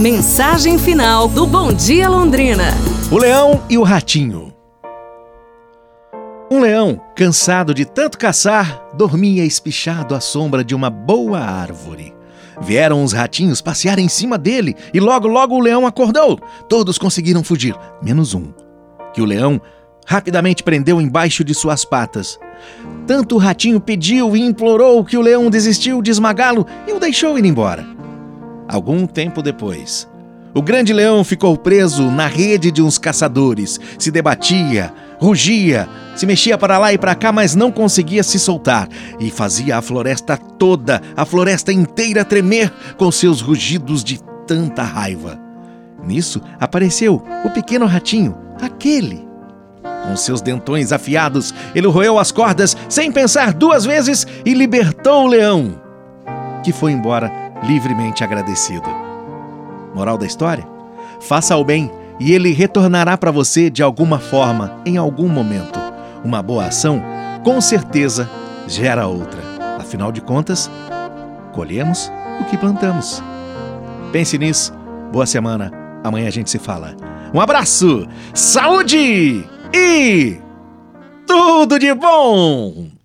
Mensagem final do Bom Dia Londrina. O leão e o ratinho. Um leão, cansado de tanto caçar, dormia espichado à sombra de uma boa árvore. Vieram os ratinhos passear em cima dele e logo, logo o leão acordou. Todos conseguiram fugir, menos um, que o leão rapidamente prendeu embaixo de suas patas. Tanto o ratinho pediu e implorou que o leão desistiu de esmagá-lo e o deixou ir embora. Algum tempo depois, o grande leão ficou preso na rede de uns caçadores, se debatia, rugia, se mexia para lá e para cá, mas não conseguia se soltar e fazia a floresta toda, a floresta inteira tremer com seus rugidos de tanta raiva. Nisso apareceu o pequeno ratinho, aquele. Com seus dentões afiados, ele roeu as cordas sem pensar duas vezes e libertou o leão, que foi embora livremente agradecido. Moral da história? Faça o bem e ele retornará para você de alguma forma, em algum momento. Uma boa ação, com certeza, gera outra. Afinal de contas, colhemos o que plantamos. Pense nisso. Boa semana. Amanhã a gente se fala. Um abraço, saúde e tudo de bom!